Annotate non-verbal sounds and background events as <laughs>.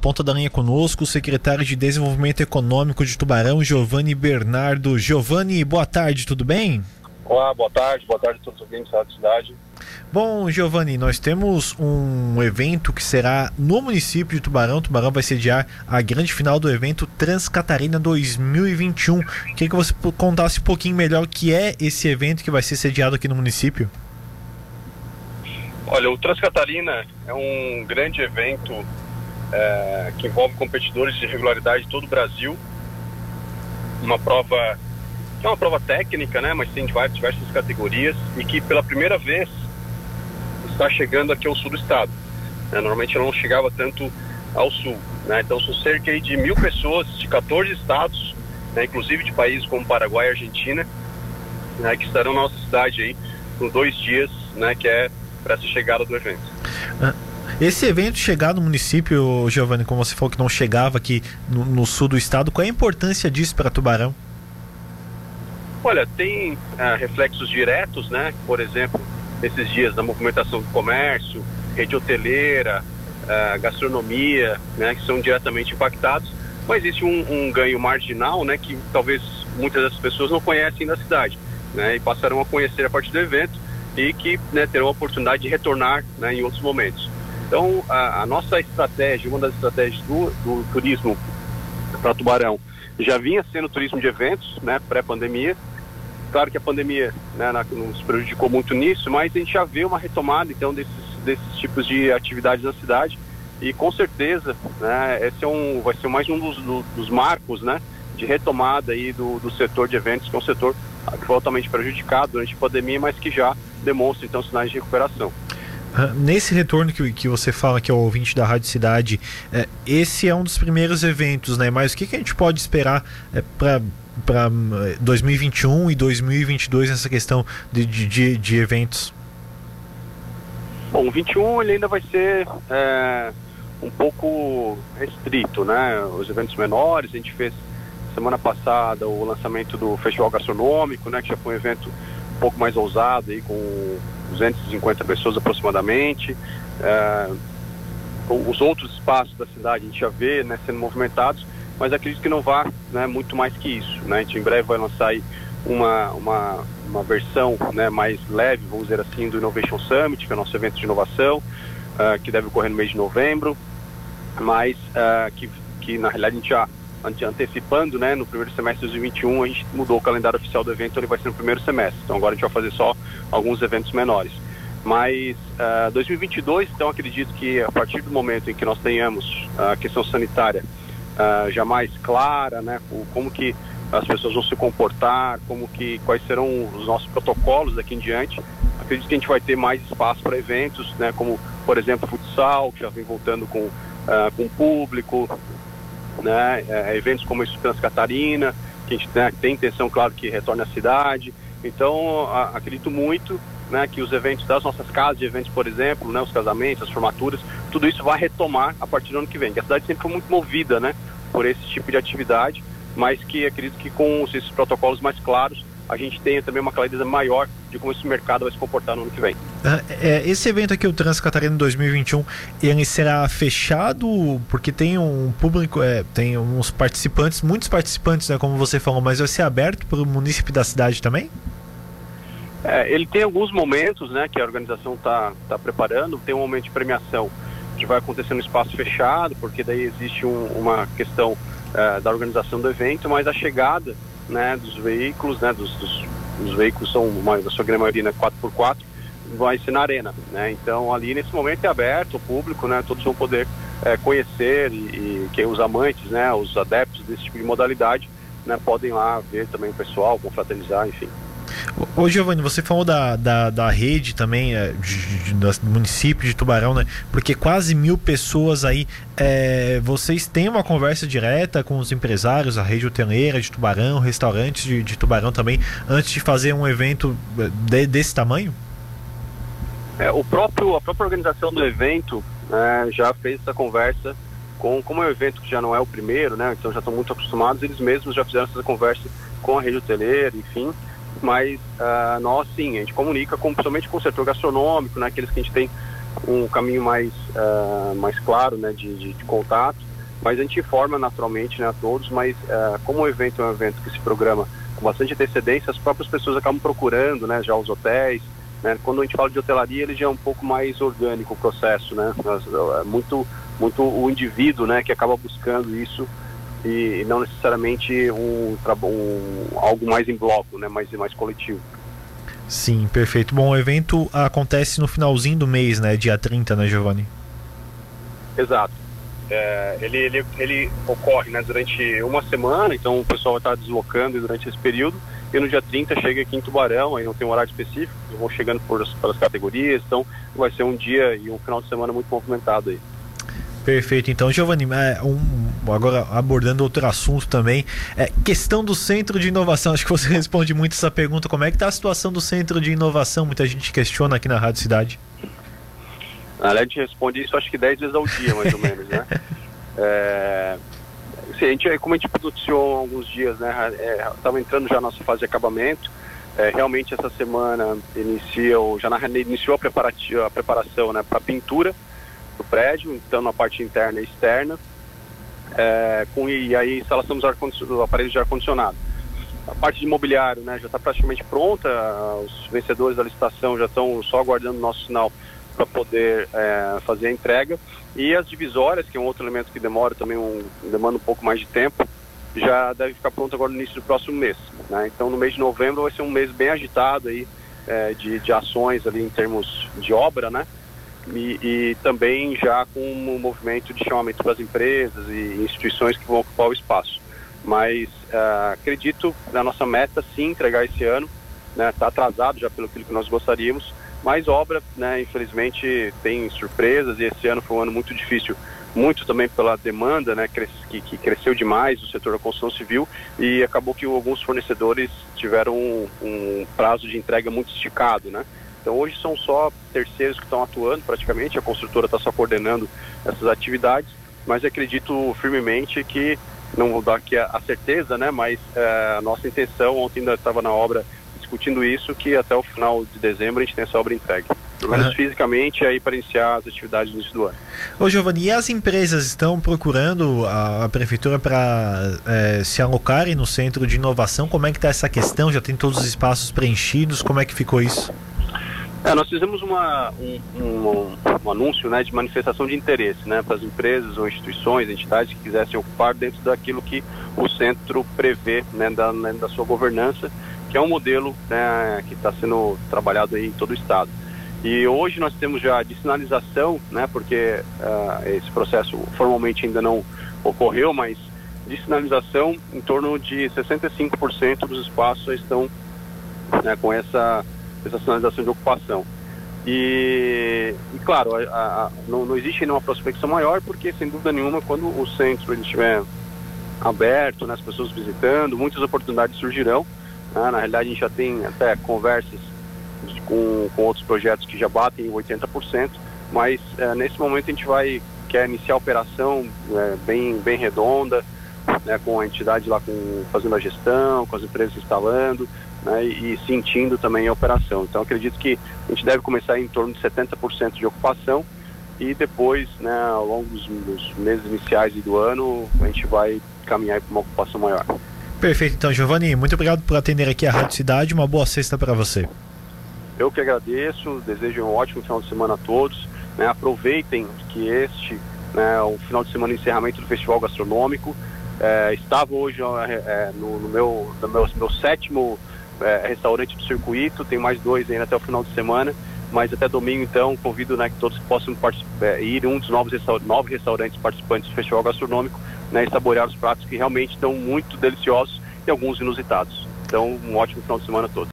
Ponta da linha conosco, o secretário de Desenvolvimento Econômico de Tubarão, Giovanni Bernardo. Giovanni, boa tarde, tudo bem? Olá, boa tarde, boa tarde a todos os ouvintes da cidade. Bom, Giovanni, nós temos um evento que será no município de Tubarão. Tubarão vai sediar a grande final do evento Transcatarina 2021. Queria que você contasse um pouquinho melhor o que é esse evento que vai ser sediado aqui no município. Olha, o Transcatarina é um grande evento é, que envolve competidores de regularidade de todo o Brasil. Uma prova que é uma prova técnica, né, mas tem diversas categorias e que pela primeira vez está chegando aqui ao sul do estado. Né, normalmente ela não chegava tanto ao sul. Né, então são cerca de mil pessoas de 14 estados, né, inclusive de países como Paraguai e Argentina, né, que estarão na nossa cidade aí por dois dias, né, que é para essa chegada do evento. Esse evento chegar no município, Giovanni, como você falou que não chegava aqui no, no sul do estado, qual é a importância disso para Tubarão? Olha, tem ah, reflexos diretos, né? Por exemplo, esses dias da movimentação do comércio, rede hoteleira, ah, gastronomia, né? Que são diretamente impactados. Mas existe um, um, ganho marginal, né? Que talvez muitas das pessoas não conhecem da cidade, né? E passarão a conhecer a partir do evento e que né, terão a oportunidade de retornar né, em outros momentos. Então, a, a, nossa estratégia, uma das estratégias do, do turismo para Tubarão, já vinha sendo turismo de eventos, né, pré-pandemia. Claro que a pandemia né, nos prejudicou muito nisso, mas a gente já vê uma retomada, então, desses, desses tipos de atividades na cidade. E com certeza, né, esse é um, vai ser mais um dos, dos marcos, né, de retomada aí do, do setor de eventos, que é um setor altamente prejudicado durante a pandemia, mas que já demonstra então sinais de recuperação. Nesse retorno que, que você fala que é o ouvinte da Rádio Cidade, é, esse é um dos primeiros eventos, né? Mas o que, que a gente pode esperar é, para para 2021 e 2022 nessa questão de, de, de, eventos? Bom, o 21 ele ainda vai ser é, um pouco restrito, né? Os eventos menores, a gente fez semana passada o lançamento do Festival Gastronômico, né? Que já foi um evento um pouco mais ousado aí com 250 pessoas aproximadamente. É, os outros espaços da cidade a gente já vê né, sendo movimentados, mas acredito que não vá né, muito mais que isso. Né? A gente em breve vai lançar aí uma, uma, uma versão né, mais leve, vamos dizer assim, do Innovation Summit, que é o nosso evento de inovação, uh, que deve ocorrer no mês de novembro, mas uh, que, que na realidade a gente já antecipando, né, no primeiro semestre de 2021 a gente mudou o calendário oficial do evento, ele vai ser no primeiro semestre. Então agora a gente vai fazer só alguns eventos menores. Mas uh, 2022, então acredito que a partir do momento em que nós tenhamos a questão sanitária uh, já mais clara, né, como que as pessoas vão se comportar, como que quais serão os nossos protocolos daqui em diante, acredito que a gente vai ter mais espaço para eventos, né, como por exemplo futsal, que já vem voltando com uh, com público, né? É, eventos como esse Trans Catarina, que a gente né, tem intenção, claro, que retorne à cidade. Então, a, acredito muito né, que os eventos das nossas casas de eventos, por exemplo, né, os casamentos, as formaturas, tudo isso vai retomar a partir do ano que vem. Que a cidade sempre foi muito movida né, por esse tipo de atividade, mas que acredito que com esses protocolos mais claros, a gente tenha também uma clareza maior de como esse mercado vai se comportar no ano que vem. É, esse evento aqui, o Trans Catarina 2021, ele será fechado porque tem um público, é, tem uns participantes, muitos participantes, né, como você falou, mas vai ser aberto para o município da cidade também? É, ele tem alguns momentos né, que a organização está tá preparando, tem um momento de premiação que vai acontecer no espaço fechado, porque daí existe um, uma questão é, da organização do evento, mas a chegada né, dos veículos, né, dos, dos, dos veículos são, uma, a sua grande maioria, né, 4x4, vai ser na arena, né? Então ali nesse momento é aberto o público, né? Todos vão poder é, conhecer e, e que os amantes, né? Os adeptos desse tipo de modalidade, né? Podem lá ver também o pessoal, confraternizar, enfim. Ô Giovanni, você falou da, da, da rede também, é, de, de, do município de Tubarão, né? Porque quase mil pessoas aí. É, vocês têm uma conversa direta com os empresários, a rede hoteleira de Tubarão, restaurantes de, de Tubarão também, antes de fazer um evento é, de, desse tamanho? É, o próprio, a própria organização do evento né, já fez essa conversa com, como é um evento que já não é o primeiro, né? Então já estão muito acostumados, eles mesmos já fizeram essa conversa com a rede hoteleira, enfim mas uh, nós sim, a gente comunica com, principalmente com o setor gastronômico, né, aqueles que a gente tem um caminho mais, uh, mais claro né, de, de, de contato, mas a gente informa naturalmente né, a todos, mas uh, como o evento é um evento que se programa com bastante antecedência, as próprias pessoas acabam procurando, né, já os hotéis, né, quando a gente fala de hotelaria, ele já é um pouco mais orgânico o processo, né, é muito, muito o indivíduo, né, que acaba buscando isso e, não necessariamente um, um, algo mais em bloco, né, mais, mais coletivo. Sim, perfeito. Bom, o evento acontece no finalzinho do mês, né? Dia 30, né, Giovanni? Exato. É, ele, ele, ele ocorre né, durante uma semana, então o pessoal vai estar deslocando durante esse período. E no dia 30 chega aqui em Tubarão, aí não tem um horário específico, vão chegando por, pelas categorias, então vai ser um dia e um final de semana muito movimentado aí. Perfeito. Então, Giovanni, é, um, agora abordando outro assunto também, é questão do centro de inovação. Acho que você <laughs> responde muito essa pergunta. Como é que está a situação do centro de inovação? Muita gente questiona aqui na Rádio Cidade. A gente responde isso acho que 10 vezes ao dia, mais ou menos, né? <laughs> É, assim, a gente, como a gente noticiou há alguns dias, né? Estava é, entrando já a nossa fase de acabamento. É, realmente essa semana inicia, já na, iniciou a, a preparação né, para pintura do prédio, então na parte interna e externa, é, com, e aí instalação dos aparelhos de ar-condicionado. A parte de imobiliário né, já está praticamente pronta, os vencedores da licitação já estão só aguardando o nosso sinal para poder é, fazer a entrega. E as divisórias, que é um outro elemento que demora também um, demanda um pouco mais de tempo, já deve ficar pronto agora no início do próximo mês. Né? Então no mês de novembro vai ser um mês bem agitado aí, é, de, de ações ali em termos de obra, né? e, e também já com um movimento de chamamento para as empresas e instituições que vão ocupar o espaço. Mas uh, acredito na nossa meta sim entregar esse ano, está né, tá atrasado já pelo que nós gostaríamos, mas obra, né, infelizmente, tem surpresas e esse ano foi um ano muito difícil, muito também pela demanda, né, que, que cresceu demais no setor da construção civil e acabou que alguns fornecedores tiveram um, um prazo de entrega muito esticado, né? Então hoje são só terceiros que estão atuando praticamente, a construtora está só coordenando essas atividades, mas acredito firmemente que, não vou dar aqui a, a certeza, né, mas é, a nossa intenção, ontem ainda estava na obra discutindo isso, que até o final de dezembro a gente tem essa obra entregue. Pelo menos uhum. fisicamente, aí para iniciar as atividades no início do ano. Ô Giovanni, e as empresas estão procurando a, a prefeitura para é, se alocarem no centro de inovação? Como é que está essa questão? Já tem todos os espaços preenchidos? Como é que ficou isso? É, nós fizemos uma, um, um, um, anúncio né, de manifestação de interesse né, para as empresas ou instituições, entidades que quisessem ocupar dentro daquilo que o centro prevê né, da, né, da sua governança, que é um modelo né, que está sendo trabalhado aí em todo o estado. E hoje nós temos já de sinalização, né, porque uh, esse processo formalmente ainda não ocorreu, mas de sinalização em torno de 65% dos espaços estão né, com essa essa sinalização de ocupação. E, e claro, a, a, não, não, existe nenhuma prospecção maior, porque sem dúvida nenhuma, quando o centro ele estiver aberto, né, as pessoas visitando, muitas oportunidades surgirão. Né? Na realidade, a gente já tem até conversas com, com outros projetos que já batem em 80%, mas é, nesse momento a gente vai quer iniciar a operação é, bem, bem redonda, né, com a entidade lá com, fazendo a gestão, com as empresas instalando, né, e, e, sentindo também a operação. Então acredito que a gente deve começar em torno de 70% de ocupação e depois, né, ao longo dos, dos, meses iniciais do ano, a gente vai caminhar para uma ocupação maior. Perfeito, então Giovanni, muito obrigado por atender aqui a Rádio Cidade, uma boa sexta para você. Eu que agradeço, desejo um ótimo final de semana a todos, né, aproveitem que este né, o final de semana de encerramento do Festival Gastronômico, é, estava hoje é, no, no, meu, no meu, meu sétimo é, restaurante do circuito, tem mais dois ainda até o final de semana, mas até domingo então convido né, que todos possam é, ir um dos novos restaur nove restaurantes participantes do Festival Gastronômico né, saborear os pratos que realmente estão muito deliciosos e alguns inusitados. Então um ótimo final de semana a todos.